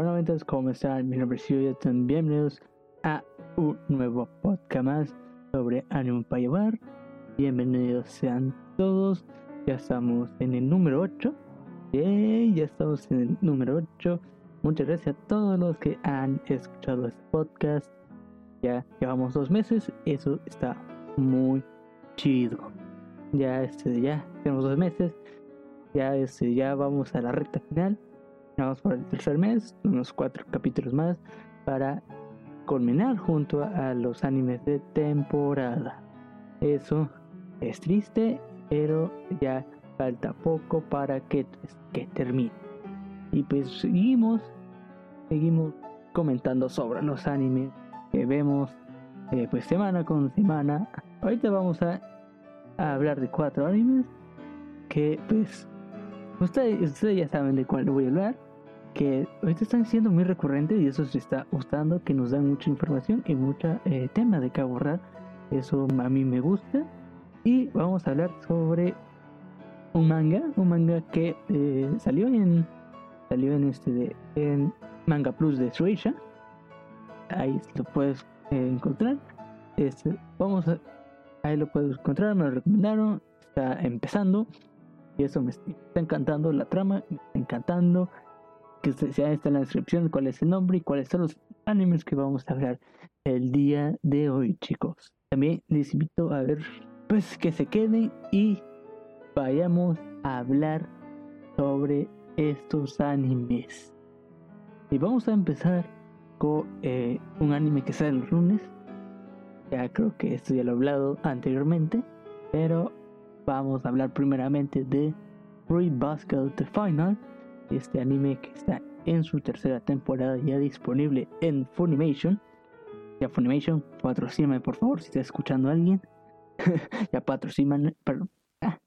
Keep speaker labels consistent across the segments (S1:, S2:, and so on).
S1: Bueno, entonces, ¿cómo están? Mi nombre es Yuyeton. Bienvenidos a un nuevo podcast más sobre Anime para llevar. Bienvenidos sean todos. Ya estamos en el número 8. Yay, ya estamos en el número 8. Muchas gracias a todos los que han escuchado este podcast. Ya llevamos dos meses. Eso está muy chido. Ya, este, ya tenemos dos meses. Ya, este, ya vamos a la recta final Vamos por el tercer mes, unos cuatro capítulos más para culminar junto a los animes de temporada. Eso es triste, pero ya falta poco para que, que termine. Y pues seguimos, seguimos comentando sobre los animes que vemos eh, pues semana con semana. Ahorita vamos a, a hablar de cuatro animes que pues ustedes, ustedes ya saben de cuál voy a hablar que ahorita están siendo muy recurrentes y eso se está gustando, que nos dan mucha información y mucho eh, tema de que abordar. Eso a mí me gusta. Y vamos a hablar sobre un manga, un manga que eh, salió en salió en este de, en Manga Plus de Shueisha. Ahí lo puedes eh, encontrar. Este, vamos a, ahí lo puedes encontrar, me lo recomendaron, está empezando y eso me está encantando la trama, me está encantando que sea está en la descripción cuál es el nombre y cuáles son los animes que vamos a hablar el día de hoy, chicos. También les invito a ver, pues que se queden y vayamos a hablar sobre estos animes. Y vamos a empezar con eh, un anime que sale los lunes. Ya creo que esto ya lo he hablado anteriormente, pero vamos a hablar primeramente de Free Basket The Final este anime que está en su tercera temporada ya disponible en Funimation. Ya Funimation, patrocíname por favor si está escuchando alguien. ya patrocíname, ah,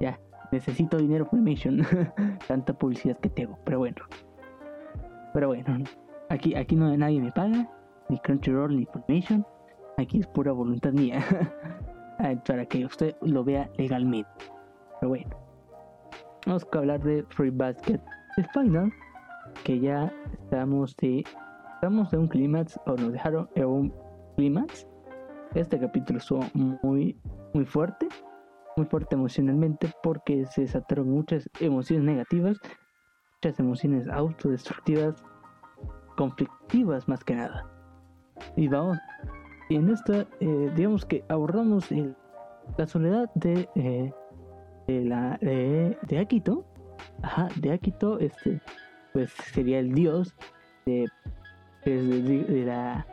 S1: ya, necesito dinero Funimation. Tanta publicidad que tengo, pero bueno. Pero bueno, aquí, aquí no nadie me paga, ni Crunchyroll ni Funimation. Aquí es pura voluntad mía. para que usted lo vea legalmente. Pero bueno. Vamos a hablar de Free Basket Final, que ya estamos de, estamos de un clímax, o nos dejaron en un clímax. Este capítulo estuvo muy, muy fuerte, muy fuerte emocionalmente, porque se desataron muchas emociones negativas, muchas emociones autodestructivas, conflictivas más que nada. Y vamos, y en esta, eh, digamos que abordamos la soledad de, eh, la, de, de Ajá, de Akito, este, pues sería el dios de, pues, de, la,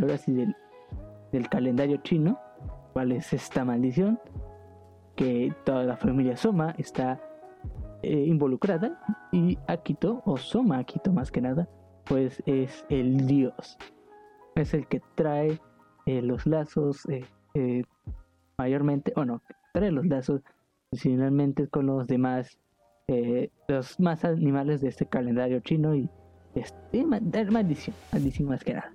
S1: ahora sí, del, del calendario chino, cuál es esta maldición, que toda la familia Soma está eh, involucrada y Akito, o Soma Akito más que nada, pues es el dios, es el que trae eh, los lazos eh, mayormente, o no, trae los lazos finalmente con los demás eh, los más animales de este calendario chino y este, maldición, maldición más que nada.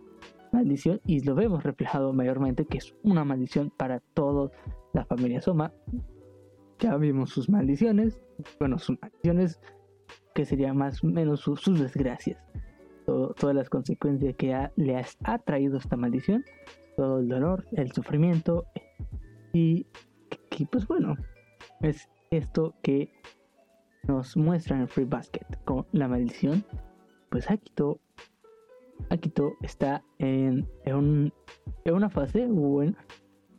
S1: Maldición y lo vemos reflejado mayormente que es una maldición para toda la familia Soma. Ya vimos sus maldiciones, bueno, sus maldiciones que serían más o menos sus desgracias. todas las consecuencias que le ha traído esta maldición, todo el dolor, el sufrimiento y, y pues bueno, es esto que nos muestran el Free Basket con la maldición, pues Akito, Akito está en, en, una fase, bueno,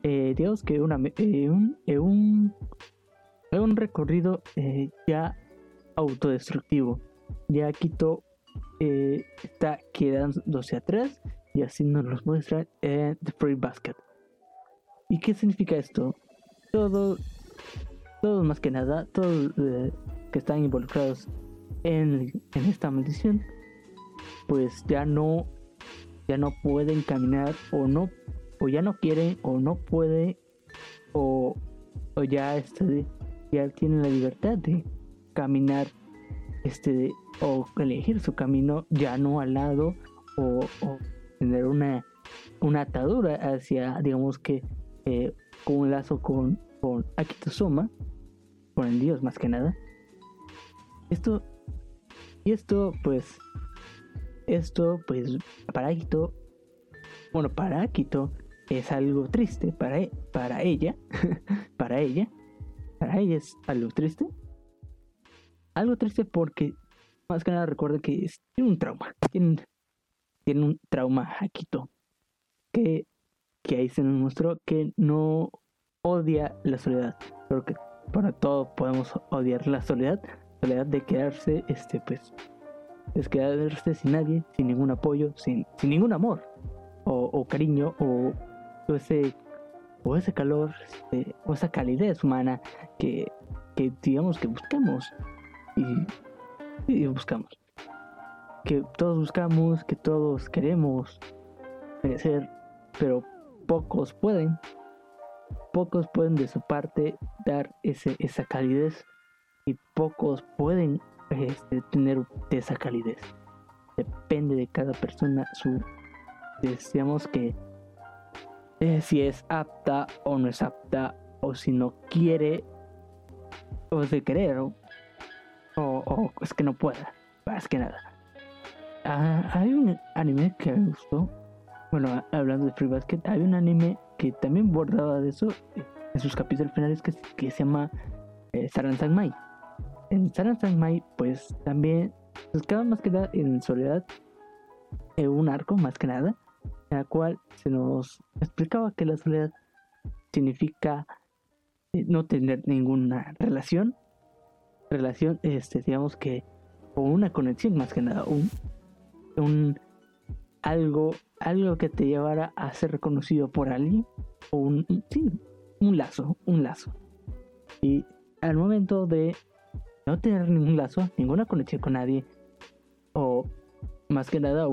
S1: eh, digamos que una, eh, un, eh, un, un, recorrido eh, ya autodestructivo. Ya Akito está quedándose atrás y así nos lo muestra en Free Basket. ¿Y qué significa esto? Todo, todo más que nada, todo que están involucrados en, esta maldición, pues ya no, ya no pueden caminar o no, o ya no quieren o no puede o, o ya este, ya tienen la libertad de caminar este o elegir su camino ya no al lado o, tener una una atadura hacia digamos que eh, con un lazo con con Akitosoma con el dios más que nada esto, y esto, pues, esto, pues, para Akito, bueno, para Akito es algo triste, para, e, para ella, para ella, para ella es algo triste. Algo triste porque, más que nada, recuerda que tiene un trauma, tiene, un trauma Akito, que, que ahí se nos mostró que no odia la soledad, pero que para todo podemos odiar la soledad, soledad de quedarse, este, pues, es quedarse sin nadie, sin ningún apoyo, sin, sin ningún amor o, cariño o, ese o ese calor este, o esa calidez humana que, que digamos que buscamos y, y, buscamos. Que todos buscamos que todos queremos merecer pero pocos pueden. Pocos pueden de su parte dar ese, esa calidez y pocos pueden este, tener esa calidez. Depende de cada persona su decíamos que eh, si es apta o no es apta o si no quiere o de querer o, o, es que no pueda más que nada. Ah, hay un anime que me gustó. Bueno hablando de Free Basket hay un anime que también bordaba de eso en sus capítulos finales que, que se llama eh, Saran Mai en Saran Mai pues también buscaba más que nada en soledad en un arco más que nada en la cual se nos explicaba que la soledad significa eh, no tener ninguna relación, relación, este, digamos que, o una conexión más que nada, un, un algo, algo que te llevara a ser reconocido por alguien, o un, sí, un lazo, un lazo. Y al momento de no tener ningún lazo, ninguna conexión con nadie, o más que nada,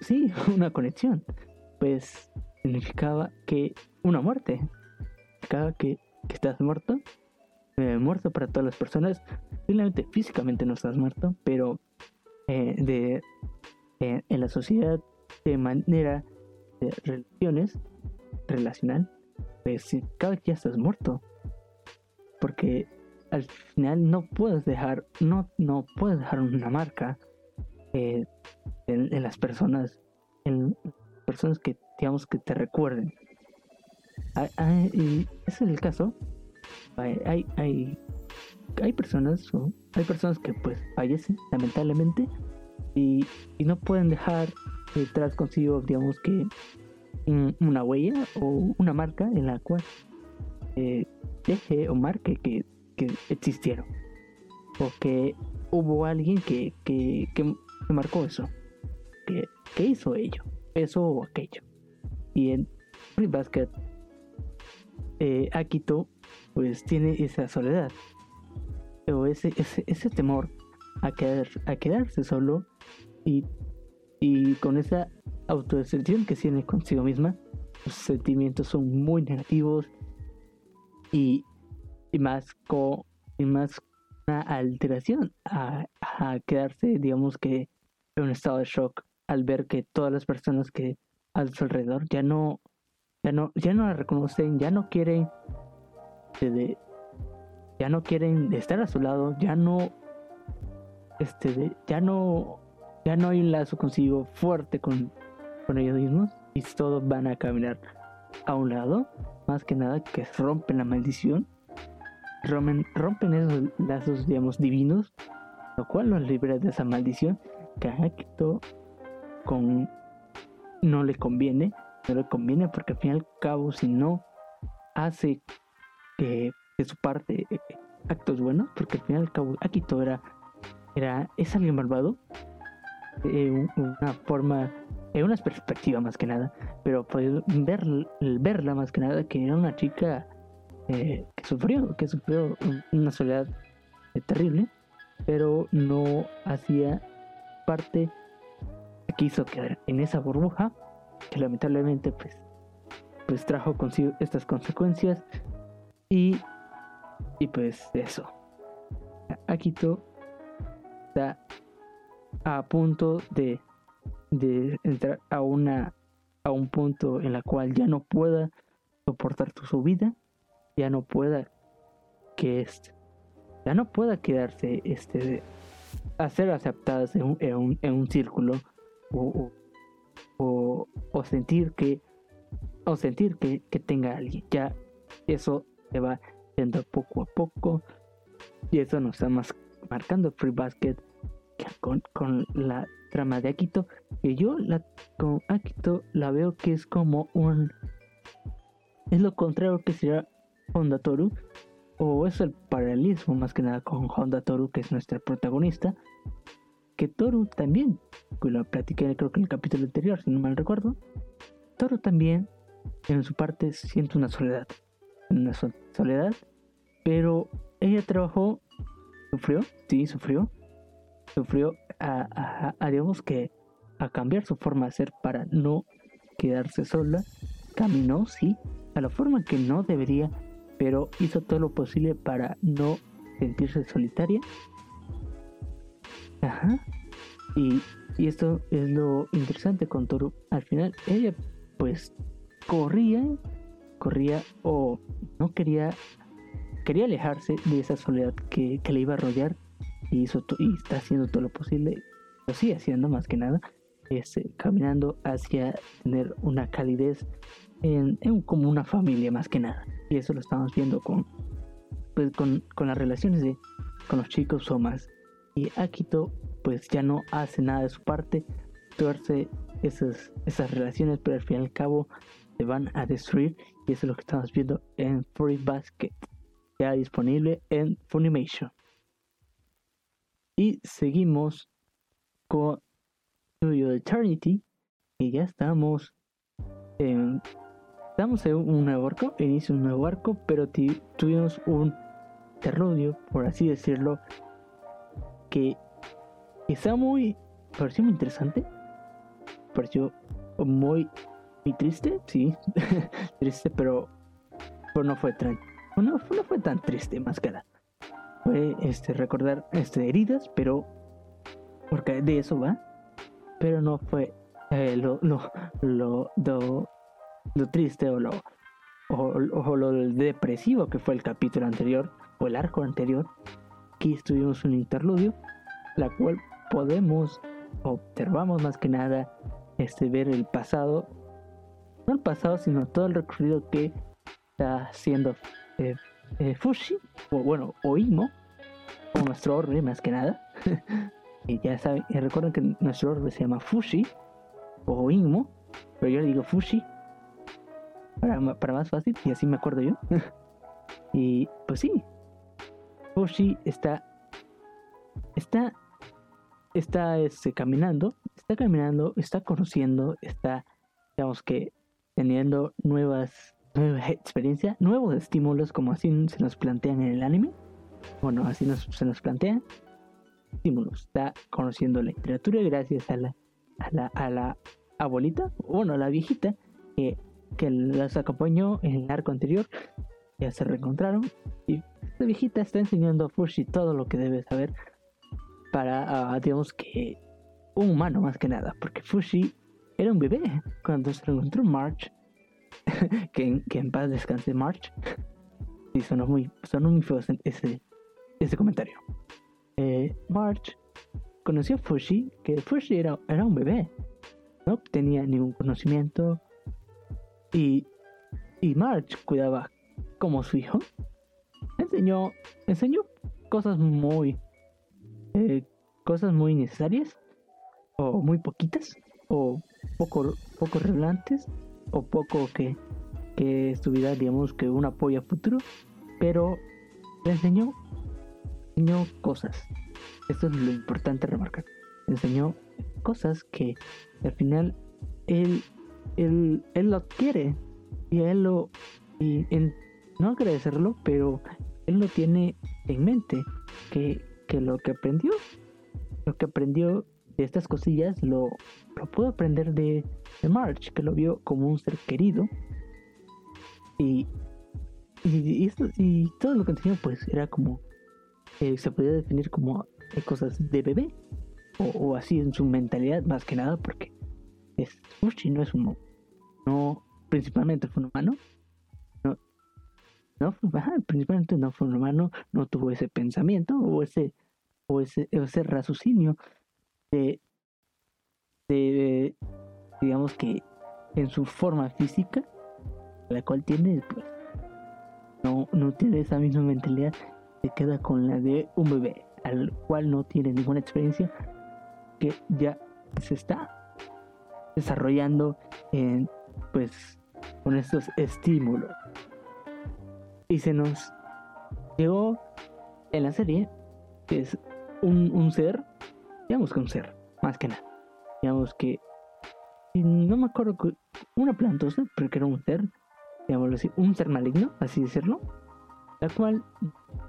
S1: sí, una conexión, pues significaba que una muerte, significaba que, estás muerto, eh, muerto para todas las personas, simplemente físicamente no estás muerto, pero eh, de, eh, en la sociedad de manera de relaciones, relacional, pues significaba que ya estás muerto, porque al final no puedes dejar, no, no puedes dejar una marca en, en, las personas, en personas que digamos que te recuerden. Ah, ah, y ese es el caso. Hay, hay, hay, personas, hay personas que pues fallecen lamentablemente y, y no pueden dejar detrás consigo, digamos que una huella o una marca en la cual eh, deje o marque que, que existieron. O que hubo alguien que, que, que, marcó eso, que, que hizo ello. Eso o aquello. Y en Free Basket, eh, Akito pues tiene esa soledad. O ese, ese, ese temor a, quedar, a quedarse solo y, y con esa autodestrucción que tiene consigo misma, sus sentimientos son muy negativos y, y más con y más una alteración a, quedarse digamos que en un estado de shock al ver que todas las personas que a su alrededor ya no, ya no, ya no la reconocen, ya no quieren, de, ya no quieren estar a su lado, ya no, este, ya no, ya no hay un lazo consigo fuerte con, con ellos mismos y todos van a caminar a un lado, más que nada que rompen la maldición, rompen, rompen esos lazos, digamos, divinos, lo cual los libera de esa maldición que quitado con no le conviene, no le conviene porque al fin y al cabo si no hace que de su parte eh, actos buenos, porque al fin y al cabo Akito era, era es alguien malvado, eh, una forma, en una perspectiva más que nada, pero pues ver, verla más que nada que era una chica eh, que sufrió, que sufrió una soledad terrible, pero no hacía parte quiso quedar en esa burbuja que lamentablemente pues, pues trajo consigo estas consecuencias y, y pues eso. Akito está a punto de, de entrar a una a un punto en la cual ya no pueda soportar su vida, ya no pueda que este, ya no pueda quedarse este a ser aceptadas en un, en un, en un círculo o, o, o sentir que o sentir que, que tenga alguien. Ya eso se va yendo poco a poco y eso nos está más marcando Free Basket con, con la trama de Akito. Que yo la, con Akito la veo que es como un... Es lo contrario que sería Honda Toru. O es el paralelismo más que nada con Honda Toru, que es nuestra protagonista. Que Toru también, que lo platiqué creo que en el capítulo anterior, si no mal recuerdo. Toru también, en su parte, siente una soledad. Una soledad. Pero ella trabajó, sufrió, sí, sufrió, sufrió a, digamos que a cambiar su forma de ser para no quedarse sola. Caminó, sí, a la forma que no debería, pero hizo todo lo posible para no sentirse solitaria. Ajá. Y, y esto es lo interesante con Toru. Al final, ella pues corría, corría o no quería, quería alejarse de esa soledad que, que le iba a rodear y, hizo y está haciendo todo lo posible, lo sigue haciendo más que nada, es, este, caminando hacia tener una calidez en, como una familia más que nada. Y eso lo estamos viendo con, pues, con, con las relaciones de, con los chicos o más. Y Akito pues ya no hace nada de su parte, tuerce esas, esas relaciones, pero al fin y al cabo se van a destruir. Y eso es lo que estamos viendo en Free Basket, ya disponible en Funimation. Y seguimos con Studio Eternity. Y ya estamos en, estamos en un nuevo arco, inicio un nuevo arco, pero tuvimos un interludio, por así decirlo, que está muy, pareció muy interesante, pareció muy, muy triste, sí, triste, pero, pero no fue tan, no, no fue tan triste más que nada. Fue este, recordar este, heridas, pero porque de eso va, pero no fue eh, lo, lo, lo, lo, triste o lo, o, lo depresivo que fue el capítulo anterior o el arco anterior. Aquí tuvimos un interludio, la cual podemos observamos más que nada este ver el pasado, no el pasado, sino todo el recorrido que está haciendo eh, eh, Fushi, o bueno, Oimo, o nuestro orbe más que nada. y ya saben, recuerden que nuestro orbe se llama Fushi, o Inmo, pero yo le digo Fushi, para, para más fácil, y así me acuerdo yo. y pues sí, Fushi está, está, está este, caminando, está caminando, está conociendo, está, digamos que, teniendo nuevas nueva experiencia, nuevos estímulos, como así se nos plantean en el anime. Bueno, así se nos plantean estímulos. Está conociendo la literatura gracias a la, a la, a la abuelita, bueno, a la viejita, que, que las acompañó en el arco anterior. Ya se reencontraron. Y la viejita está enseñando a Fushi todo lo que debe saber para, ah, digamos que, un humano más que nada. Porque Fushi era un bebé cuando se reencontró March que, en, paz descanse March. Y sonó muy, sonó muy feo ese, ese comentario. Eh, March conoció a Fushi, que Fushi era, era un bebé, no tenía ningún conocimiento. Y, y March cuidaba como su hijo. Enseñó, enseñó cosas muy, eh, cosas muy necesarias, o muy poquitas, o poco, poco relevantes o poco que, que estuviera, digamos, que un apoyo a futuro, pero le enseñó, enseñó cosas. Esto es lo importante remarcar. enseñó cosas que al final él, él, él lo quiere y él lo, y en, no agradecerlo, pero él lo tiene en mente, que, que lo que aprendió, lo que aprendió de estas cosillas lo, lo pudo aprender de, de, March, que lo vio como un ser querido. Y, y, y todo lo que enseñó pues era como, eh, se podía definir como cosas de bebé, o, así en su mentalidad más que nada, porque es, Fushi no es un, no, principalmente fue un humano, no, no principalmente no fue un humano, no tuvo ese pensamiento o ese, o ese, ese raciocinio de, de, digamos que en su forma física, la cual tiene, pues, no, no tiene esa misma mentalidad, se queda con la de un bebé, al cual no tiene ninguna experiencia, que ya se está desarrollando en, pues, con estos estímulos. Y se nos llegó en la serie, que es un, un ser, digamos que un ser, más que nada. Digamos que, no me acuerdo, que una plantosa, pero que era un ser, digámoslo así, un ser maligno, así decirlo, la cual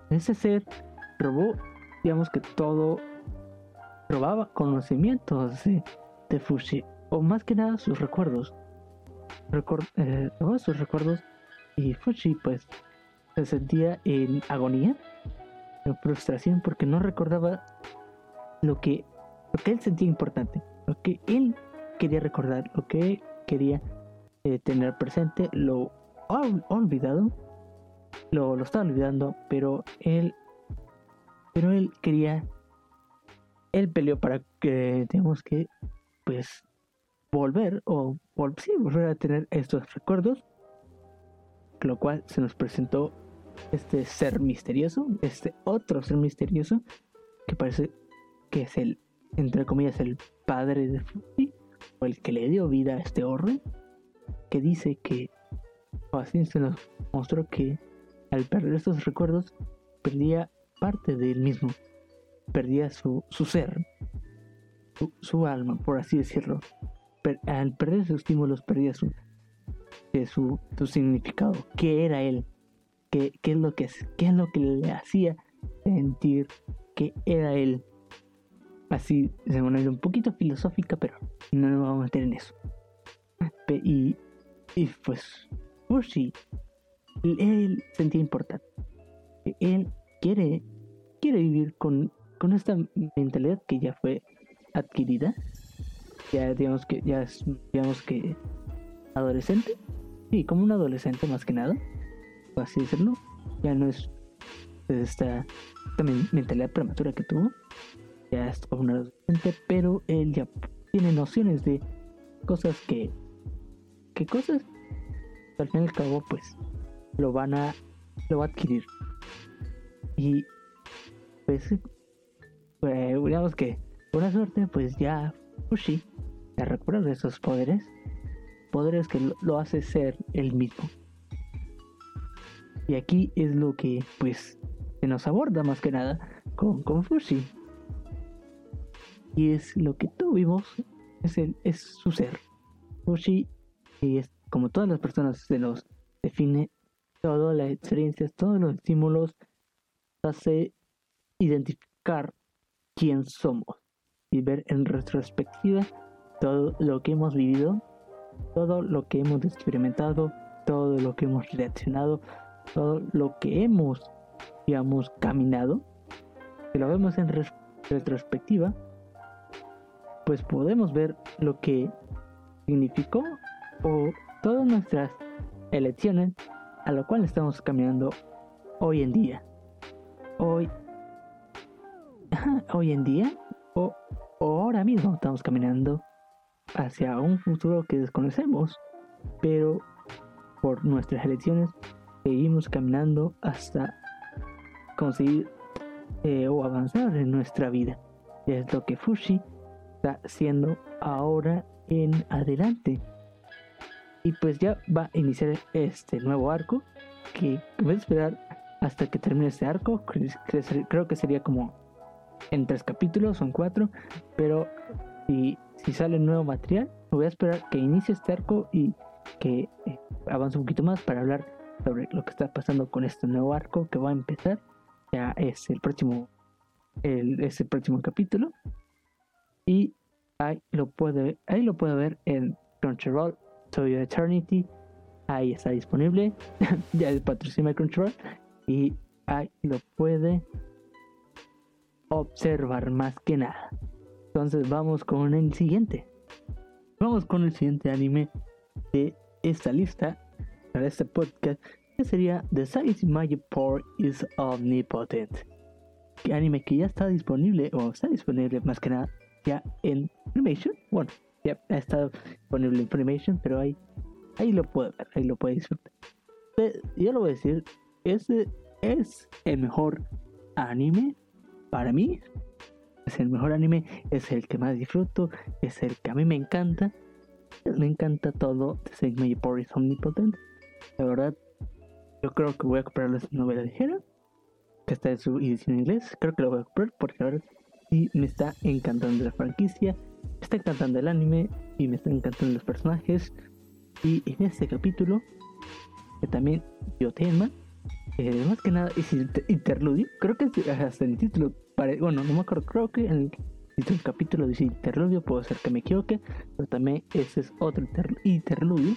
S1: ese ser robó, digamos que todo, robaba conocimientos de, de Fushi, o más que nada sus recuerdos. Eh, robaba sus recuerdos. Y Fushi pues se sentía en agonía, en frustración porque no recordaba lo que, lo que él sentía importante, lo que él quería recordar, lo que quería eh, tener presente, lo ha olvidado, lo, lo estaba olvidando, pero él, pero él quería, él peleó para que tenemos que, pues, volver o volver a tener estos recuerdos, lo cual se nos presentó este ser misterioso, este otro ser misterioso que parece que es el, entre comillas, el padre de Fuji, o el que le dio vida a este orden, que dice que, o así se nos mostró que al perder estos recuerdos, perdía parte de él mismo, perdía su, su ser, su, alma, por así decirlo. Al perder sus estímulos, perdía su, su, su significado, que era él, qué, qué, es lo que, qué es lo que le hacía sentir que era él así de manera un poquito filosófica, pero no nos vamos a meter en eso. Y, y pues, sí él sentía importante. Él quiere, quiere vivir con, con esta mentalidad que ya fue adquirida. Ya digamos que ya es, digamos que adolescente. Sí, como un adolescente más que nada. Así decirlo. Ya no es esta, esta mentalidad prematura que tuvo ya es un adolescente, pero él ya tiene nociones de cosas que, que cosas al fin y al cabo pues lo van a, lo va a adquirir. Y pues, pues digamos que una suerte pues ya Fushi ya recupera esos poderes, poderes que lo, hace ser el mismo. Y aquí es lo que pues se nos aborda más que nada con, con Fushi y es lo que tuvimos, es, el, es su ser. Fushi, y es como todas las personas, se los define todas las experiencias, todos los estímulos, hace identificar quién somos y ver en retrospectiva todo lo que hemos vivido, todo lo que hemos experimentado, todo lo que hemos reaccionado, todo lo que hemos, digamos, caminado. Si lo vemos en retrospectiva, pues podemos ver lo que significó o todas nuestras elecciones a lo cual estamos caminando hoy en día. Hoy, hoy en día o, ahora mismo estamos caminando hacia un futuro que desconocemos, pero por nuestras elecciones seguimos caminando hasta conseguir eh, o avanzar en nuestra vida. Es lo que Fushi siendo ahora en adelante. Y pues ya va a iniciar este nuevo arco que voy a esperar hasta que termine este arco. Creo que sería como en tres capítulos, son cuatro. Pero si, si sale nuevo material, voy a esperar que inicie este arco y que eh, avance un poquito más para hablar sobre lo que está pasando con este nuevo arco que va a empezar. Ya es el próximo, el, es próximo capítulo. Y ahí lo puede, ahí lo puede ver en Crunchyroll, To Your Eternity. Ahí está disponible. ya es patrocinio de Crunchyroll. Y ahí lo puede observar más que nada. Entonces vamos con el siguiente. Vamos con el siguiente anime de esta lista para este podcast que sería The Size Magic Power is Omnipotent. Que anime que ya está disponible o está disponible más que nada ya en Animation, bueno, ya estado disponible en Funimation, pero ahí, ahí lo puede ver, ahí lo puede disfrutar. Yo lo voy a decir, ese es el mejor anime para mí. Es el mejor anime, es el que más disfruto, es el que a mí me encanta. Me encanta todo de Sigma y Boris Omnipotent. La verdad, yo creo que voy a comprar la novela ligera, que está en su edición en inglés. Creo que lo voy a comprar porque ahora sí me está encantando la franquicia, me está encantando el anime y me están encantando los personajes. Y en este capítulo, que también dio tema, eh, más que nada es interludio. Creo que hasta el título, bueno, no me acuerdo, creo que en el capítulo dice interludio, puede ser que me equivoque, pero también ese es otro interludio.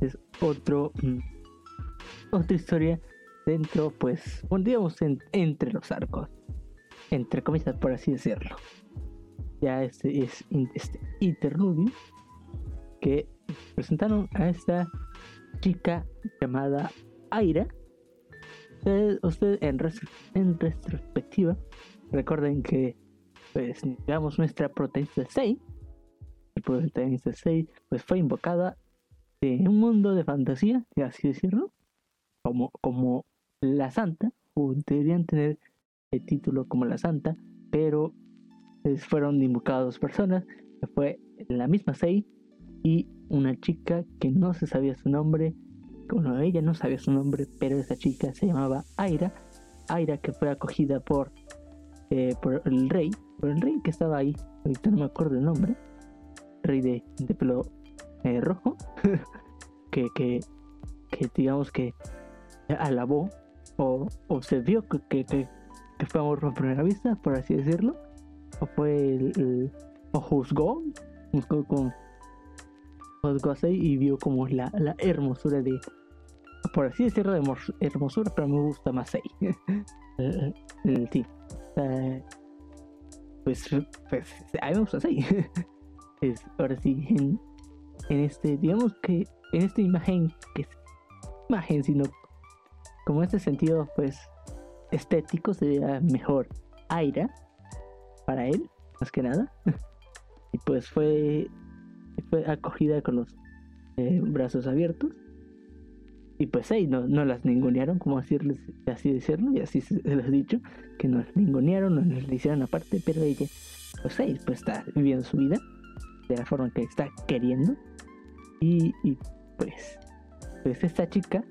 S1: Es otro, mm, otra historia dentro, pues, digamos, entre los arcos. Entre comillas, por así decirlo. Ya este es este interludio que presentaron a esta chica llamada Aira usted, en, en, retrospectiva, recuerden que, pues, digamos, nuestra protagonista 6, el protagonista 6, pues fue invocada en un mundo de fantasía, y así decirlo, como, como la santa, o deberían tener el título como la santa, pero pues, fueron invocadas dos personas, que fue la misma 6 y una chica que no se sabía su nombre, bueno, ella no sabía su nombre, pero esa chica se llamaba Aira. Aira que fue acogida por, eh, por el rey, por el rey que estaba ahí, ahorita no me acuerdo el nombre, rey de, de pelo eh, rojo, que, que, que, digamos que alabó o, o se vio que, que, que, fue amor por primera vista, por así decirlo, o fue el, o juzgó, juzgó con juzgó así y vio como la, la hermosura de, por así decirlo, de hermosura, pero me gusta más 6. Eh, eh, sí. pues, pues, a mí me gusta 6. es, ahora sí, en, en, este, digamos que en esta imagen, que es imagen, sino como en este sentido, pues, estético, sería mejor Aira para él, más que nada. y pues fue, fue acogida con los brazos abiertos y pues ahí no, no las ningunearon, como decirles, así decirlo, y así se les he dicho, que no las ningunearon, no les hicieron aparte, pero ella, pues ahí pues está viviendo su vida de la forma que está queriendo. Y, pues, pues esta chica,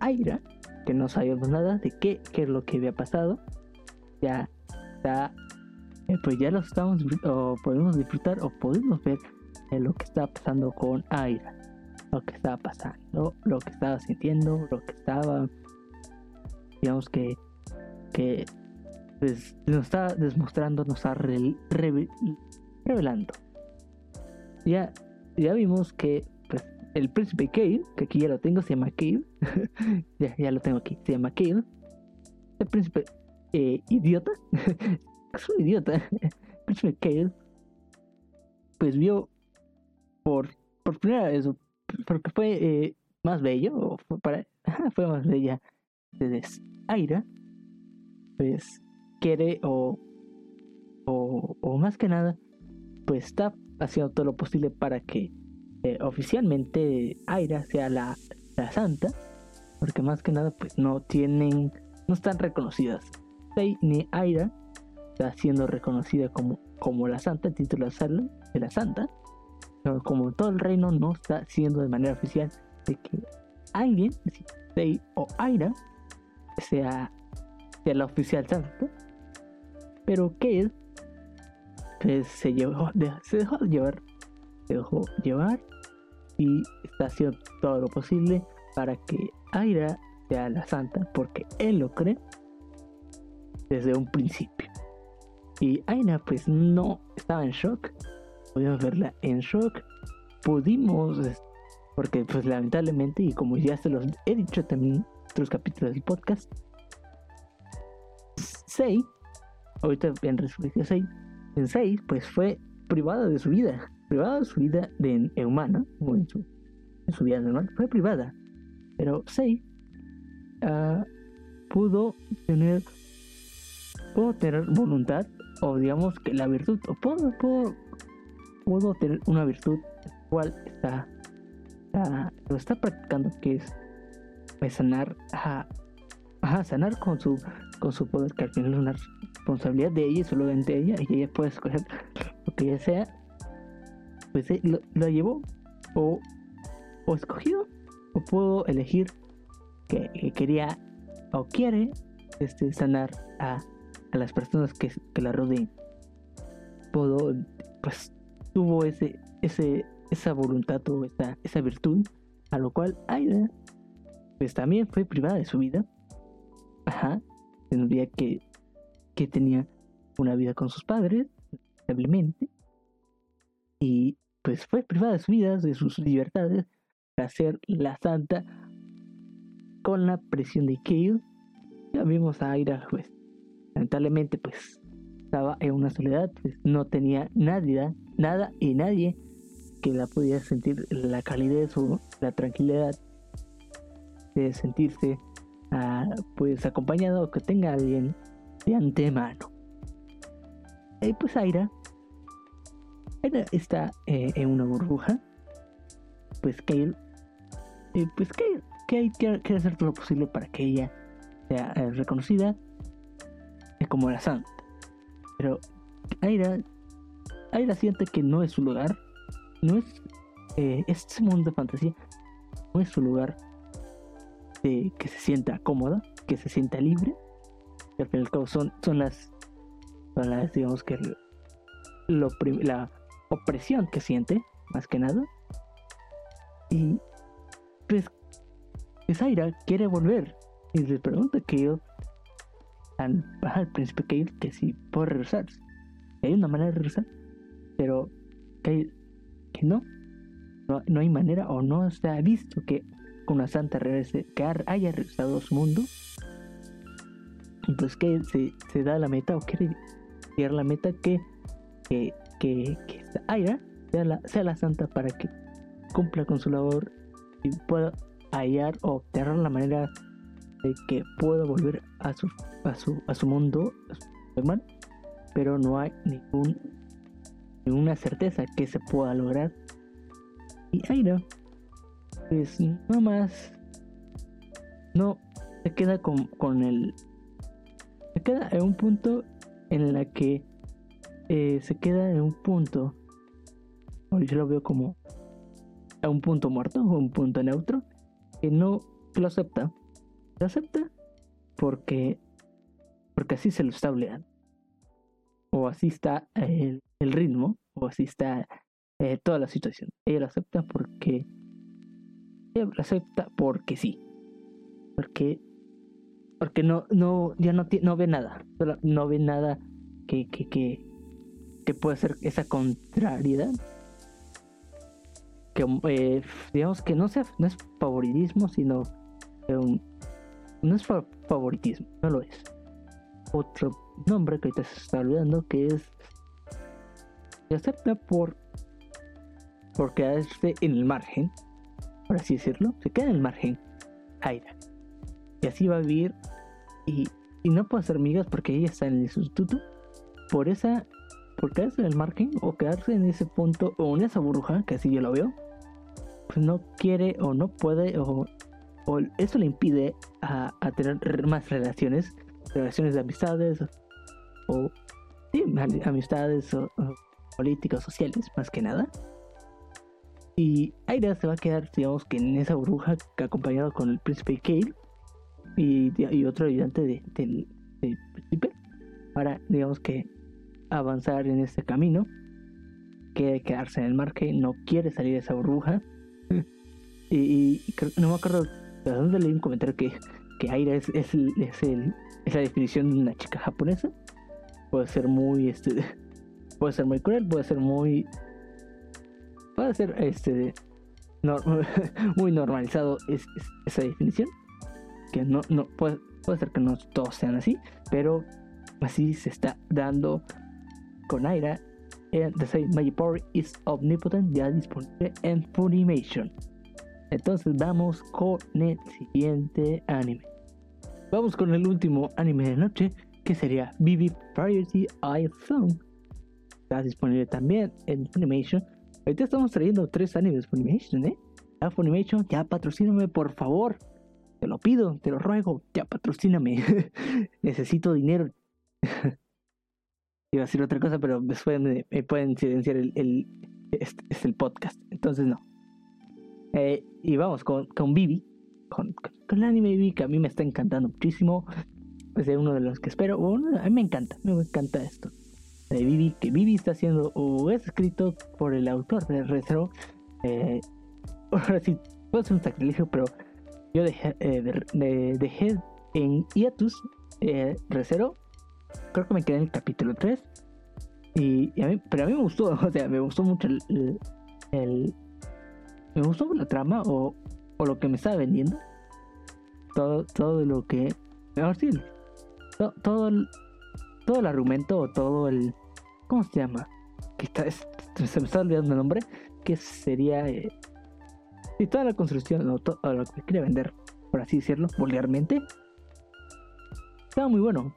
S1: Aira, que no sabíamos nada de qué, qué es lo que había pasado, ya está, eh, pues ya lo estamos, o podemos disfrutar o podemos ver lo que está pasando con Aira lo que estaba pasando, lo que estaba sintiendo, lo que estaba, digamos que, que pues, nos está demostrando, nos está revelando. Ya, ya vimos que pues, el príncipe Cale, que aquí ya lo tengo, se llama Cale, ya, ya lo tengo aquí, se llama Cale, el príncipe eh, idiota, es un idiota, príncipe Cale, pues vio por, por primera vez, porque fue eh, más bello, fue, para, fue más bella de Aira, pues quiere o, o, más que nada, pues está haciendo todo lo posible para que eh, oficialmente Aira sea la, la, santa, porque más que nada pues no tienen, no están reconocidas. Sei ni Aira está siendo reconocida como, como la santa, el título de la santa, como todo el reino no está siendo de manera oficial de que alguien, Sei o Aira, sea, sea la oficial santo, pero que pues, se, llevó, se dejó llevar, se dejó llevar y está haciendo todo lo posible para que Aira sea la santa, porque él lo cree desde un principio. Y Aira pues no estaba en shock, pudimos verla en shock, pudimos, porque pues lamentablemente, y como ya se los he dicho también en otros capítulos del podcast, Sei, ahorita en Resurrección 6, en 6, pues fue privada de su vida, privada de su vida de, humana, o en su, en su vida normal, fue privada, pero Sei uh, pudo tener pudo tener voluntad o digamos que la virtud o pudo, pudo puedo tener una virtud cual está, lo está practicando que es pues, sanar a, sanar con su con su poder que al final es una responsabilidad de ella y solamente ella y ella puede escoger lo que ella sea. Pues eh, lo, llevó o, o escogió o puedo elegir que, quería o quiere este sanar a, a las personas que, que la rodeen. Puedo pues tuvo ese ese esa voluntad o esa, esa virtud, a lo cual Aida pues también fue privada de su vida. Ajá, en que, que tenía una vida con sus padres, establemente, y pues fue privada de su vida, de sus libertades, para ser la santa con la presión de Kale. Ya vimos a Aira, pues, lamentablemente, pues, estaba en una soledad, pues no tenía nadie, nada y nadie que la podía sentir la calidez o la tranquilidad de sentirse ah, pues acompañado que tenga alguien de antemano. Y pues Aira, Aira está eh, en una burbuja. Pues Kale, eh, pues Kale, Kale quiere, hacer todo lo posible para que ella sea eh, reconocida como la santa. Pero Aira, Aira siente que no es su lugar no es este mundo de fantasía no es su lugar de que se sienta cómoda, que se sienta libre. al fin y al cabo son, son las, las digamos que la opresión que siente, más que nada. Y pues Zaira quiere volver y le pregunta que yo al, al príncipe Kale que si puede regresar. Hay una manera de regresar, pero Kale que no, no, hay manera o no se ha visto que una santa regrese, que haya regresado a su mundo. Pues que se, se da la meta o quiere llegar la meta que, que, que, que Aira sea la, sea la santa para que cumpla con su labor y pueda hallar o obtener la manera de que pueda volver a su, a su, a su mundo normal, pero no hay ningún una certeza que se pueda lograr. Y Aira, pues no más, no se queda con, con el, se queda en un punto en la que eh, se queda en un punto, yo lo veo como a un punto muerto o un punto neutro, que no lo acepta. Lo acepta porque, porque así se lo está obligando. O así está el, el ritmo o así está eh, toda la situación. Ella lo acepta porque ella lo acepta porque sí. Porque porque no no ya no no ve nada, no ve nada que que que, que puede ser esa contrariedad. Que eh, digamos que no sea no es favoritismo, sino no es favoritismo, no lo es. Otro nombre que ahorita se está olvidando que es se acepta por por quedarse en el margen, por así decirlo, se queda en el margen Aira. Y así va a vivir y, y no puede hacer amigas porque ella está en el instituto. Por esa, por quedarse en el margen o quedarse en ese punto o en esa burbuja, que así yo lo veo, pues no quiere o no puede o, o eso le impide a, a, tener más relaciones, relaciones de amistades o sí, amistades o políticas, sociales, más que nada. Y Aira se va a quedar, digamos que en esa bruja acompañado con el príncipe Kale y, y otro ayudante de, del, príncipe para, digamos que, avanzar en este camino. Quiere quedarse en el margen, no quiere salir de esa burbuja. y, no me acuerdo leí un comentario que, que Aira es, es, es, el, es la definición de una chica japonesa. Puede ser muy este puede ser muy cruel, puede ser muy. Puede ser este. muy normalizado es, esa definición. Que no, no puede, puede ser que no todos sean así, pero así se está dando con Aira. And the same Magic Power is Omnipotent, ya disponible en Funimation. Entonces vamos con el siguiente anime. Vamos con el último anime de noche, que sería Vivi Priority I Song está disponible también en Funimation. Ahorita estamos trayendo tres animes Funimation, ¿eh? Ya Funimation, ya patrocíname, por favor. Te lo pido, te lo ruego, ya patrocíname. Necesito dinero. Iba a decir otra cosa, pero después me, pueden silenciar el, este, es el podcast. Entonces no. Eh, y vamos con, con Vivi. Con, el anime Vivi que a mí me está encantando muchísimo. Es uno de los que espero. a mí me encanta, me encanta esto. De Vivi, que Vivi está haciendo o es escrito por el autor de Retro. Eh, ahora sí, puede ser un sacrilegio, pero yo dejé, eh, dejé en hiatus eh, Recero. Creo que me quedé en el capítulo 3. Y, a mí, pero a mí me gustó, o sea, me gustó mucho el, me gustó la trama o, o, lo que me estaba vendiendo. Todo, todo lo que, mejor sí, todo, todo, el, todo el argumento o todo el, ¿cómo se llama? Que está, se me está olvidando el nombre, que sería eh, y toda la construcción, o, lo que quiere vender, por así decirlo, vulgarmente, estaba muy bueno.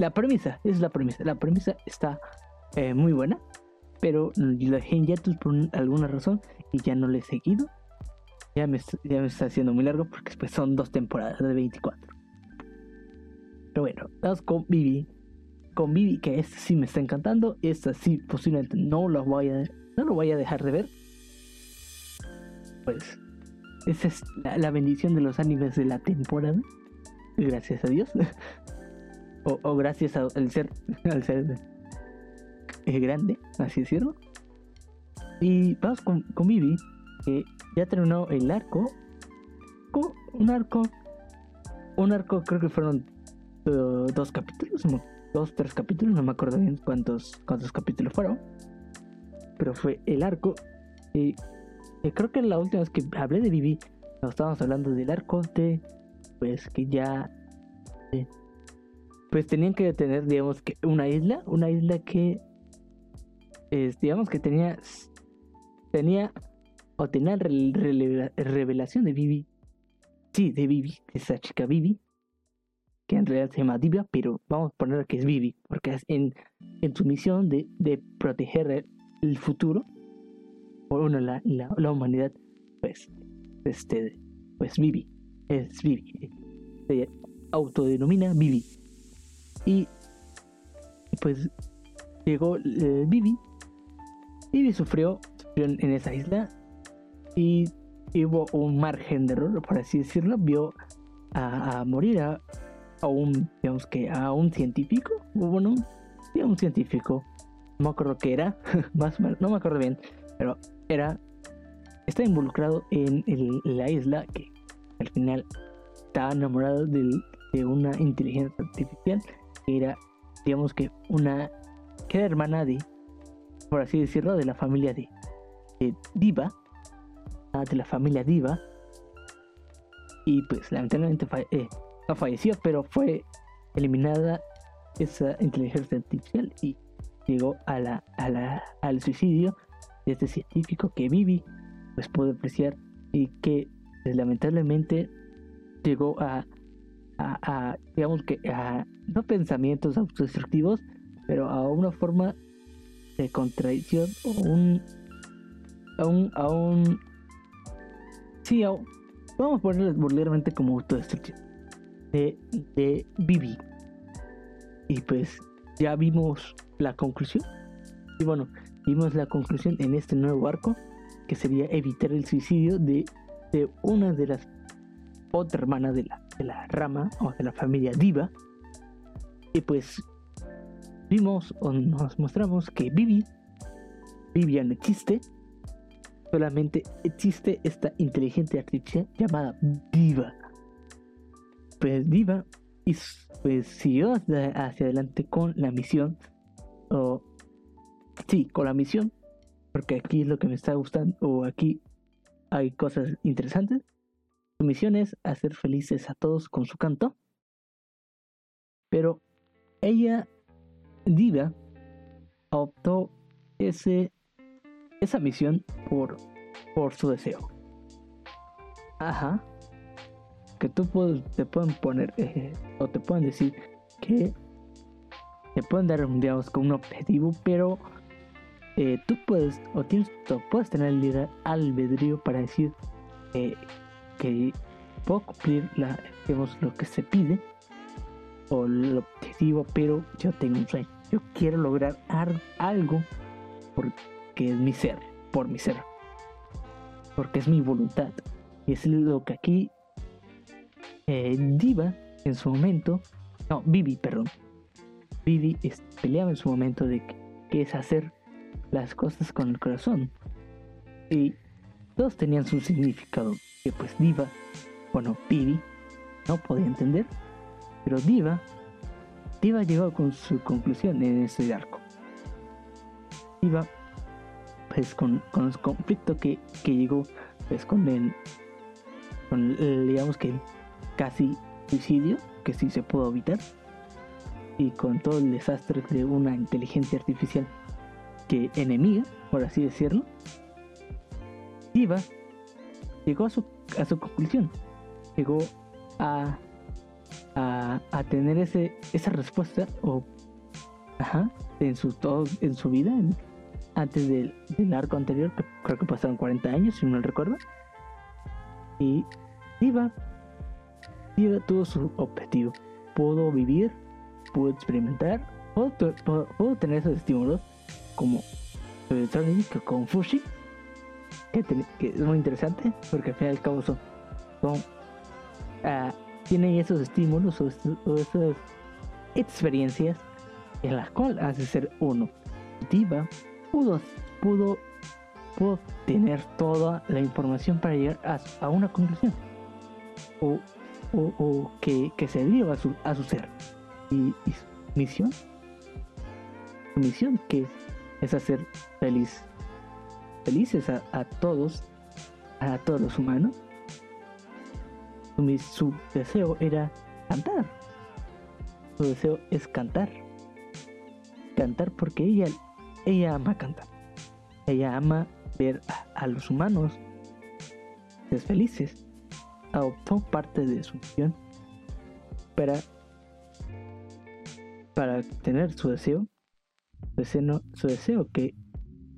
S1: La premisa, es la premisa. La premisa está eh, muy buena, pero la dejé en por alguna razón y ya no le he seguido. Ya me, ya me está haciendo muy largo porque después son dos temporadas de 24. Pero bueno, vamos con Vivi. Con Vivi, que este sí me está encantando. Esta sí posiblemente no lo voy a, no lo voy a dejar de ver pues esa es la, bendición de los animes de la temporada. Gracias a Dios. o, gracias al ser, al ser eh, grande, así decirlo. Y vamos con, con Vivi, que ya terminó el arco. Un arco. Un arco, creo que fueron uh, dos capítulos, dos, tres capítulos, no me acuerdo bien cuántos, cuántos capítulos fueron. Pero fue el arco. Y creo que la última vez que hablé de Vivi, estábamos hablando del arco de, pues que ya, pues tenían que tener, digamos que una isla, una isla que, es, digamos que tenía, tenía, o tenía revelación de Vivi, sí, de Vivi, esa chica Vivi, que en realidad se llama Divia, pero vamos a poner que es Vivi, porque es en, en su misión de, de proteger el futuro bueno, la, la, humanidad, pues, este, pues Vivi, es Vivi, se autodenomina Vivi. Y pues llegó eh, Vivi, Vivi sufrió, en, esa isla y hubo un margen de error, por así decirlo, vio a, morir a, un, digamos que a un científico, bueno, sí, un científico, no me acuerdo qué era, más no me acuerdo bien, pero era está involucrado en, la isla que al final estaba enamorado de una inteligencia artificial que era digamos que una que era hermana de por así decirlo de la familia de, Diva ah, de la familia Diva. Y pues lamentablemente eh, no falleció pero fue eliminada esa inteligencia artificial y llegó a la, a la, al suicidio de este científico que Vivi pues pudo apreciar y que pues, lamentablemente llegó a, a, digamos que a no pensamientos autodestructivos pero a una forma de contradicción o un a un a un sí vamos a ponerlo vulgarmente como autodestrucción de de Vivi y pues ya vimos la conclusión. Y bueno vimos la conclusión en este nuevo arco, que sería evitar el suicidio de, de una de las otra hermana de la, de la rama o de la familia Diva. Y pues vimos o nos mostramos que Vivi, Vivi no existe, solamente existe esta inteligente artificial llamada Diva. Pues Diva y pues siguió hacia, adelante con la misión o Sí, con la misión, porque aquí es lo que me está gustando, o aquí hay cosas interesantes. Su misión es hacer felices a todos con su canto, pero ella, Diva, optó ese, esa misión por, por su deseo. Ajá. Que tú te pueden poner, eh, o te pueden decir que te pueden dar, digamos, con un objetivo, pero eh, tú puedes o tienes puedes tener el albedrío para decir eh, que puedo cumplir la, digamos, lo que se pide o el objetivo, pero yo tengo un sueño. Yo quiero lograr algo porque es mi ser, por mi ser, porque es mi voluntad. Y es lo que aquí eh, Diva en su momento, no, Vivi, perdón. Vivi peleaba en su momento de que es hacer las cosas con el corazón. Y todos tenían su significado. Que pues Diva, bueno, Pibi, no podía entender. Pero Diva, Diva llegó con su conclusión en ese arco. Diva, pues con, con el conflicto que, que llegó, pues con el, con digamos que casi suicidio, que sí se pudo evitar. Y con todo el desastre de una inteligencia artificial que enemiga, por así decirlo, Diva llegó a su, a su conclusión, llegó a, a, a tener ese, esa respuesta o ajá, en su todo en su vida antes del, del, arco anterior que creo que pasaron 40 años si no recuerdo y Diva tuvo su objetivo pudo vivir pudo experimentar pudo, pudo tener esos estímulos como electrónica con Fushi, que, es muy interesante, porque al fin y al cabo son, son uh, tienen esos estímulos o, esas experiencias en las cuales hace ser uno. Diva pudo, pudo, pudo tener toda la información para llegar a, una conclusión o, o, que, que, se dio a su, a su ser y, su misión su misión que es hacer feliz, felices a, todos, a todos los humanos. Su, su deseo era cantar. Su deseo es cantar. Cantar porque ella, ella ama cantar. Ella ama ver a, los humanos felices. Adoptó parte de su misión para, para tener su deseo su deseo, que,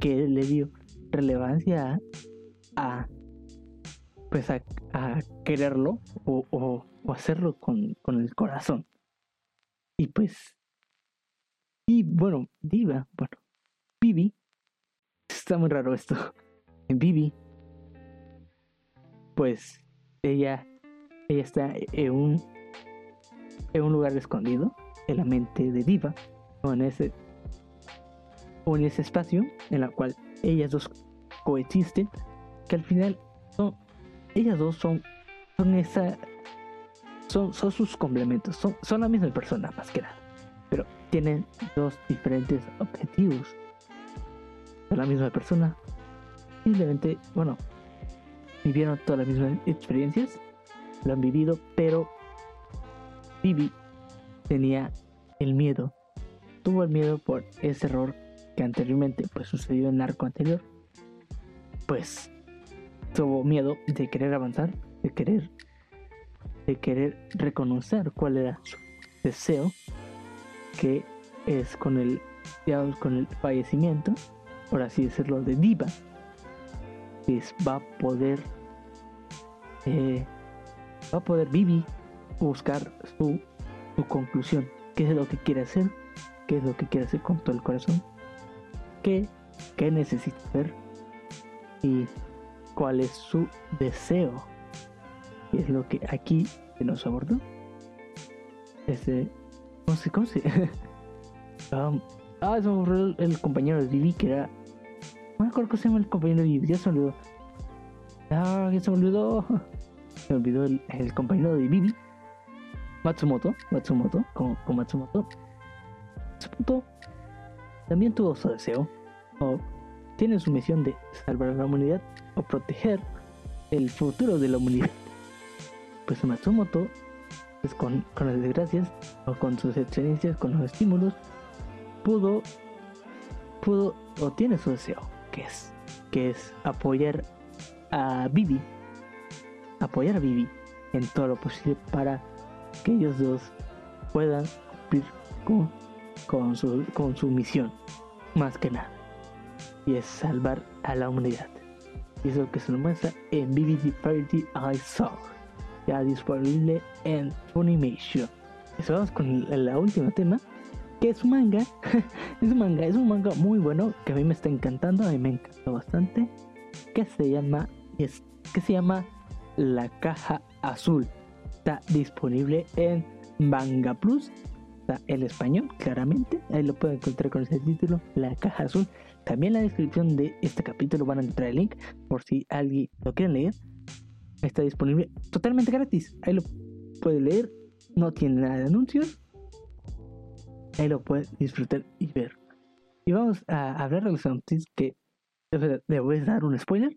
S1: que le dio relevancia a, pues a, quererlo o, hacerlo con, con, el corazón. Y pues, y bueno, Diva, bueno, Vivi, está muy raro esto. Vivi, pues ella, ella está en un, en un lugar escondido en la mente de Diva, o en ese o en ese espacio en la cual ellas dos coexisten, que al final son, ellas dos son, son esa, son, son sus complementos, son, son la misma persona más que nada, pero tienen dos diferentes objetivos. La misma persona, simplemente, bueno, vivieron todas las mismas experiencias, lo han vivido, pero Vivi tenía el miedo, tuvo el miedo por ese error que anteriormente pues sucedió en el arco anterior, pues tuvo miedo de querer avanzar, de querer de querer reconocer cuál era su deseo, que es con el con el fallecimiento, por así decirlo, de Diva, pues va a poder eh, va a poder vivir buscar su, su conclusión, qué es lo que quiere hacer, qué es lo que quiere hacer con todo el corazón qué, qué necesita hacer y cuál es su deseo. Y es lo que aquí se nos abordó. Este. Cómo se um, ah, se me el, compañero de Vivi que era. No me acuerdo cómo se llama el compañero de Vivi, ya se olvidó. Ah, ya se me olvidó. Se olvidó el, compañero de Vivi. Matsumoto, Matsumoto, con, con Matsumoto. Matsumoto también tuvo su deseo, o tiene su misión de salvar a la humanidad o proteger el futuro de la humanidad. Pues Matsumoto, pues con, con las desgracias o con sus experiencias, con los estímulos, pudo, pudo o tiene su deseo, que es, que es apoyar a Vivi, apoyar a Vivi en todo lo posible para que ellos dos puedan cumplir con con su, con su misión, más que nada. y es salvar a la humanidad. Y eso que se nos muestra en BBD Party I Saw, ya disponible en Funimation. Eso vamos con el, último tema, que es un manga. es un manga, es un manga muy bueno que a mí me está encantando, a mí me encantó bastante. Que se llama, es, se llama La Caja Azul. Está disponible en Manga Plus. Está en español, claramente. Ahí lo pueden encontrar con ese título, La Caja Azul. También en la descripción de este capítulo van a entrar el link por si alguien lo quiere leer. Está disponible totalmente gratis. Ahí lo puede leer. No tiene nada de anuncios. Ahí lo puede disfrutar y ver. Y vamos a hablar de los anuncios que le voy a dar un spoiler.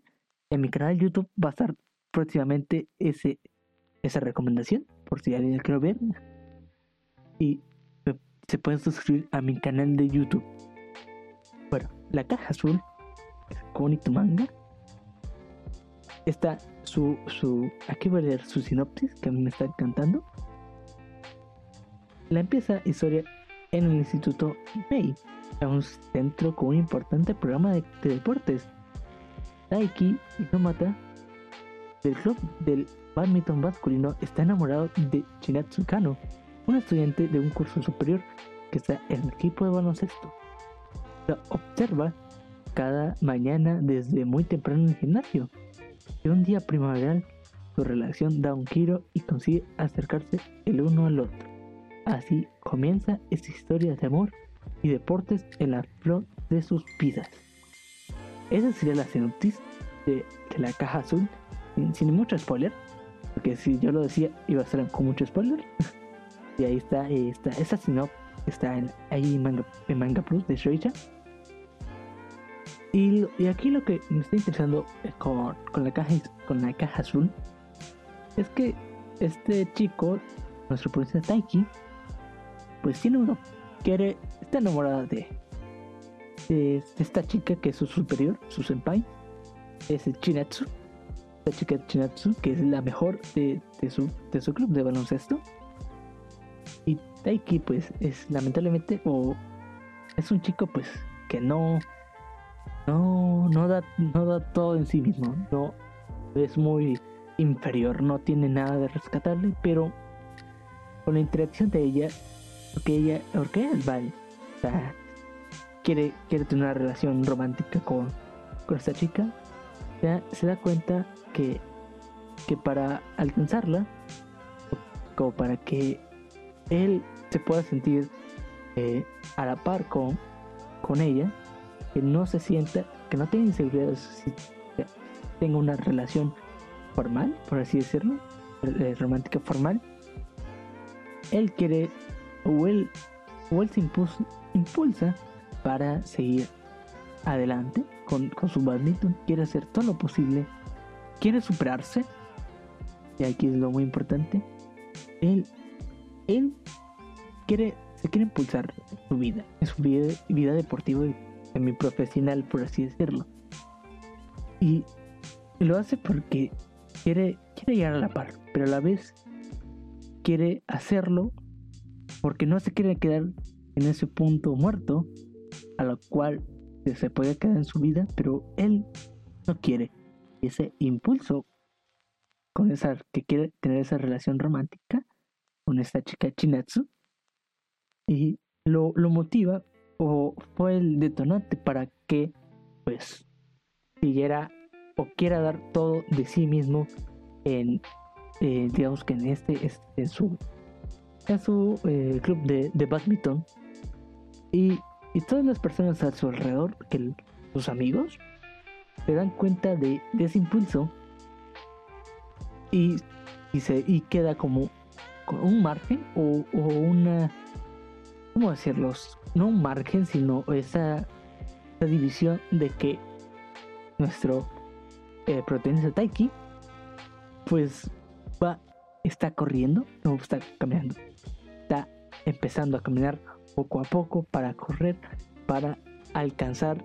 S1: En mi canal de YouTube va a estar próximamente ese, esa recomendación. Por si alguien quiere ver. Y se pueden suscribir a mi canal de YouTube. Bueno, la caja azul, bonito manga. Está su, su, aquí voy a leer su sinopsis, que a mí me está encantando. La empieza historia en el Instituto May, un centro con un importante programa de, deportes. Taiki Inomata, del club del badminton masculino, está enamorado de Chinatsu Kano, un estudiante de un curso superior que está en el equipo de baloncesto observa cada mañana desde muy temprano en el gimnasio. Y un día primaveral, su relación da un giro y consigue acercarse el uno al otro. Así comienza esta historia de amor y deportes en la flor de sus vidas. Esa sería la sinopsis de, la caja azul, sin, mucho spoiler, porque si yo lo decía iba a ser con mucho spoiler. y ahí está, esta, esa sinopsis está en, ahí en Manga, en Manga Plus de Shueisha. Y, aquí lo que me está interesando con, con, la caja, con la caja azul es que este chico, nuestro policía Taiki, pues tiene uno, quiere, está enamorada de, de, esta chica que es su superior, su senpai, es el Chinatsu, la chica Chinatsu, que es la mejor de, de, su, de su club de baloncesto. Y Taiki, pues, es lamentablemente, o es un chico, pues, que no no, no da, no da todo en sí mismo, no es muy inferior, no tiene nada de rescatable, pero con la interacción de ella, porque ella, porque vale, o quiere, quiere tener una relación romántica con, con esta chica, ya se da cuenta que, que para alcanzarla, como para que él se pueda sentir eh, a la par con, con ella, que no se sienta, que no tenga inseguridad si tenga una relación formal, por así decirlo, eh, romántica formal, él quiere o él se impulsa, para seguir adelante con, su badminton, quiere hacer todo lo posible, quiere superarse, y aquí es lo muy importante, él, él quiere, se quiere impulsar su vida, en su vida, vida deportiva mi profesional, por así decirlo. Y lo hace porque quiere, quiere llegar a la par, pero a la vez quiere hacerlo porque no se quiere quedar en ese punto muerto a lo cual se puede quedar en su vida, pero él no quiere. Ese impulso con esa que quiere tener esa relación romántica con esta chica Chinatsu y lo, lo motiva o fue el detonante para que pues siguiera o quiera dar todo de sí mismo en eh, digamos que en este es en su en su eh, club de, de badminton. Y, y, todas las personas a su alrededor que sus amigos se dan cuenta de, ese impulso. Y, y, se, y queda como un margen o, o una ¿cómo decirlo? No un margen, sino esa, división de que nuestro eh, Taiki, pues va, está corriendo, no está caminando, empezando a caminar poco a poco para correr, para alcanzar,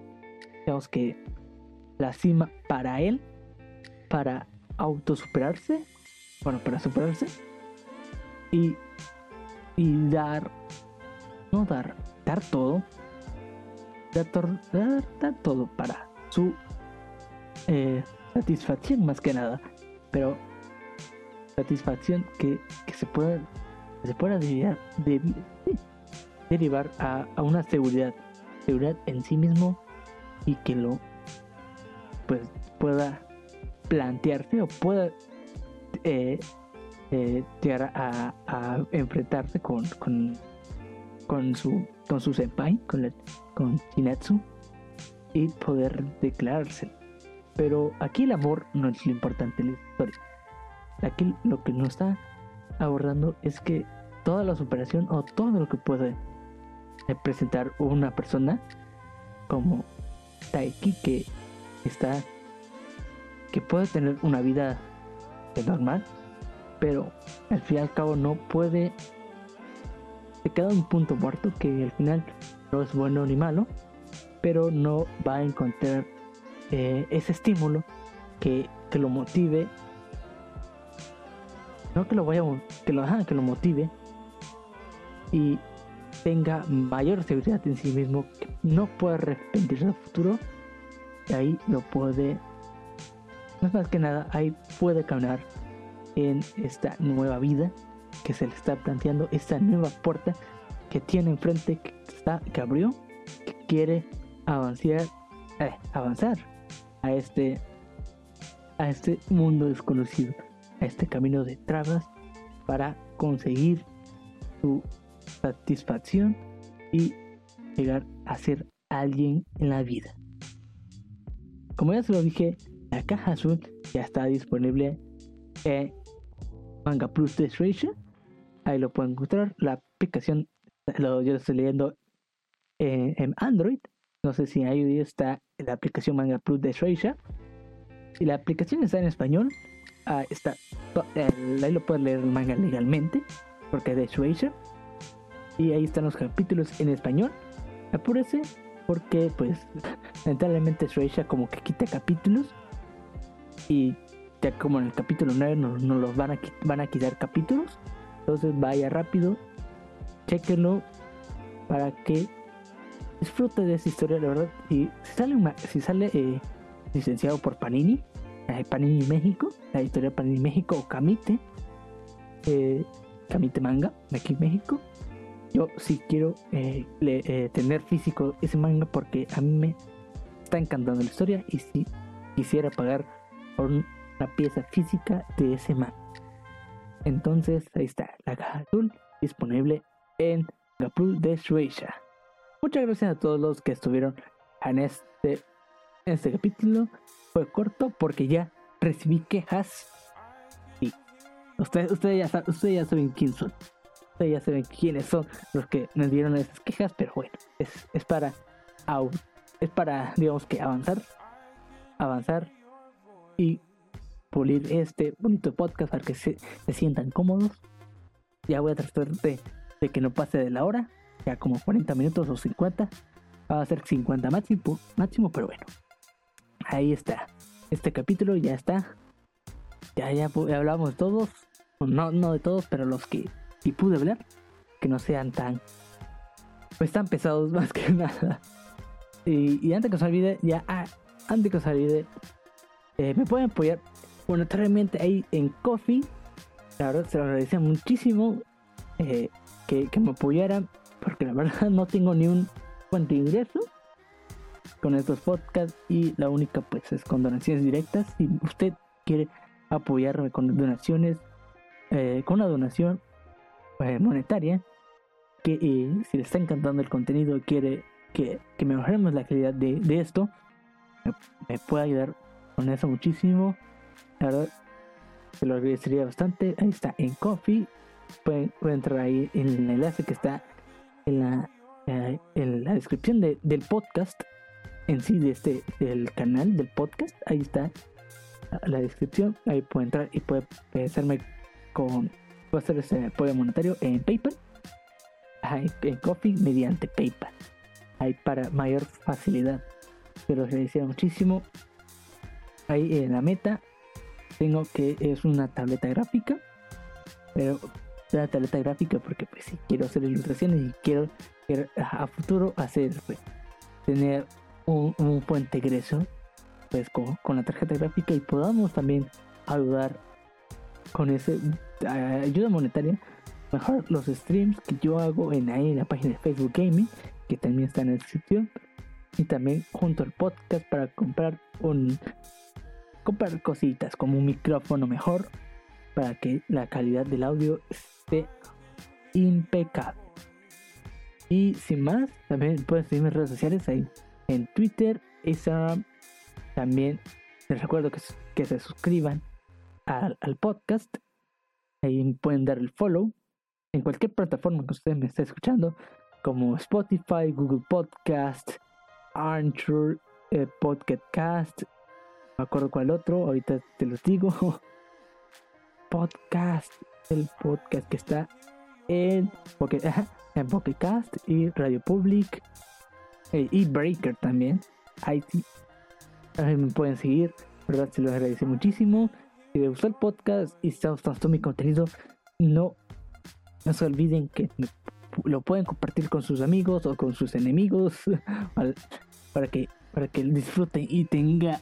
S1: digamos que la cima para él, para autosuperarse, bueno, para superarse y, y dar dar, dar todo da, todo para su eh, satisfacción más que nada. Pero satisfacción que, se pueda se pueda derivar, de, derivar a, una seguridad seguridad en sí mismo y que lo pues pueda plantearse o pueda eh, eh, llegar a, enfrentarse con, con, su con su senpai con, con Shinatsu y poder declararse pero aquí el amor no es lo importante en la historia. Aquí lo que nos está abordando es que toda la superación o todo lo que puede presentar una persona como Taiki que está que puede tener una vida normal pero al fin y al cabo no puede se queda un punto muerto que al final no es bueno ni malo pero no va a encontrar eh, ese estímulo que, que, lo motive no que lo vaya que lo que lo motive y tenga mayor seguridad en sí mismo, que no puede arrepentirse del futuro, y ahí lo puede, es más que nada, ahí puede caminar en esta nueva vida que se le está planteando, esta nueva puerta que tiene enfrente, que, está, que abrió, que quiere avanzar, eh, avanzar a este, a este mundo desconocido, este camino de trabas para conseguir su satisfacción y llegar a ser alguien en la vida. Como ya se lo dije, la caja azul ya está disponible en Manga Plus de Ahí lo pueden encontrar. La aplicación, lo, yo estoy leyendo en, Android. No sé si ahí está la aplicación Manga Plus de Shueisha. Si la aplicación está en español, ah, está, ahí lo pueden leer el manga legalmente, porque es de Shueisha y ahí están los capítulos en español. Apúrese porque pues lamentablemente Shueisha como que quita capítulos y ya como en el capítulo 9 nos, los van a, van a quitar capítulos. Entonces vaya rápido, chequenlo para que disfrute de esa historia, la verdad. Si sale, si sale eh, licenciado por Panini, eh, Panini México, la historia Panini México o Kamite, eh, Kamite Manga, de aquí en México, yo sí quiero eh, tener físico ese manga porque a mí me está encantando la historia y si quisiera pagar por una pieza física de ese manga. Entonces ahí está la caja azul disponible en Gapul de Shueisha. Muchas gracias a todos los que estuvieron en este, este capítulo. Fue corto porque ya recibí quejas. Y ustedes, ustedes, ya, ustedes ya saben quién son ya saben quiénes son los que nos dieron esas quejas, pero bueno, es, es para es para, digamos que avanzar, avanzar y pulir este bonito podcast para que se, sientan cómodos. Ya voy a tratar de, de, que no pase de la hora, ya como 40 minutos o 50. Va a ser 50 máximo, máximo, pero bueno. Ahí está. Este capítulo ya está. Ya, ya, hablamos todos. No, no de todos, pero los que y pude hablar, que no sean tan, pues tan pesados más que nada. Y, antes que os olvide, ya, ah, antes que os olvide, eh, me pueden apoyar monetariamente ahí en Coffee. La verdad se lo agradecía muchísimo eh, que, que, me apoyaran, porque la verdad no tengo ni un fuente de ingreso con estos podcasts y la única pues es con donaciones directas. Si usted quiere apoyarme con donaciones, eh, con una donación eh, monetaria, que eh, si le está encantando el contenido quiere que, mejoremos la calidad de, esto, me, puede ayudar con eso muchísimo. La se lo agradecería bastante. Ahí está en Coffee. Pueden, entrar ahí en el enlace que está en la, eh, en la descripción del podcast en sí de este del canal del podcast ahí está la descripción ahí puede entrar y puede hacerme con puede hacer ese apoyo monetario en PayPal, en Coffee mediante PayPal. Ahí para mayor facilidad. Pero lo agradecería muchísimo. Ahí en la meta tengo que es una tableta gráfica. Pero una tableta gráfica porque pues si quiero hacer ilustraciones y quiero, a futuro hacer pues, tener un, un puente egreso pues con, la tarjeta gráfica y podamos también ayudar con ese ayuda monetaria mejor los streams que yo hago en ahí en la página de Facebook Gaming que también está en el sitio y también junto al podcast para comprar un comprar cositas como un micrófono mejor para que la calidad del audio esté impecable. Y sin más, también pueden seguirme en redes sociales ahí en Twitter, Instagram. También les recuerdo que, que se suscriban al, al, podcast. Ahí pueden dar el follow en cualquier plataforma que usted me esté escuchando, como Spotify, Google Podcast, Anchor, eh, Podcast, me acuerdo cuál otro, ahorita te los digo. Podcast, el podcast que está en Pocket, en Cast y Radio Public y Breaker también. Ahí sí, me pueden seguir, verdad se los agradece muchísimo. Si les gustó el podcast y si os gustó mi contenido, no, no se olviden que lo pueden compartir con sus amigos o con sus enemigos para que para que disfruten y tenga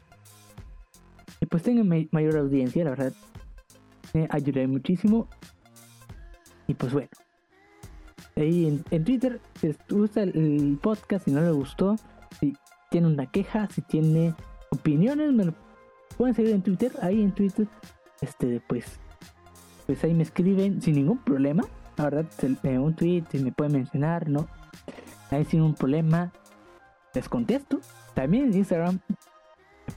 S1: y pues tenga mayor audiencia, la verdad me ayudaré muchísimo. Y pues bueno, ahí en, Twitter, si gusta el, podcast, si no le gustó, si tiene una queja, si tiene opiniones, me lo pueden seguir en Twitter, ahí en Twitter, este pues pues ahí me escriben sin ningún problema. La verdad, un tweet, me pueden mencionar, ¿no? Ahí sin un problema, les contesto. También en Instagram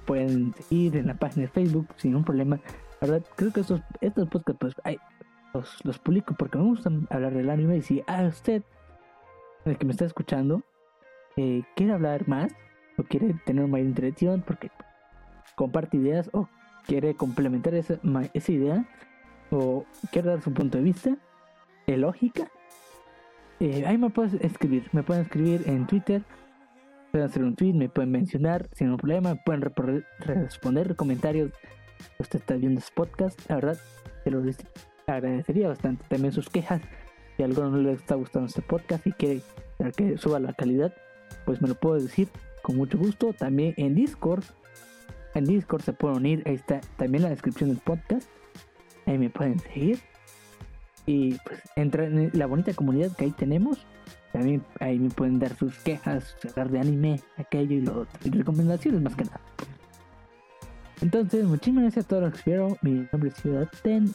S1: pueden seguir en la página de Facebook sin un problema. La verdad, creo que estos, estos podcasts pues, los, publico porque me gusta hablar del anime. Y si a usted, el que me está escuchando, eh, quiere hablar más o quiere tener mayor interacción porque comparte ideas o quiere complementar esa, esa idea o quiere dar su punto de vista, de lógica, eh, ahí me puedes escribir. Me pueden escribir en Twitter pueden hacer un tweet, me pueden mencionar sin ningún problema, pueden responder comentarios. Usted está viendo este podcast, la verdad, te lo agradecería bastante. También sus quejas, si a alguno no le está gustando este podcast y quiere que suba la calidad, pues me lo puedo decir con mucho gusto. También en Discord, en Discord se pueden unir, ahí está también la descripción del podcast. Ahí me pueden seguir. Y pues entrar en la bonita comunidad que ahí tenemos también ahí me pueden dar sus quejas, hablar de anime, aquello y lo otro. Y recomendaciones más que nada. Entonces, muchísimas gracias a todos los que vieron. Mi nombre es Ciudad Ten.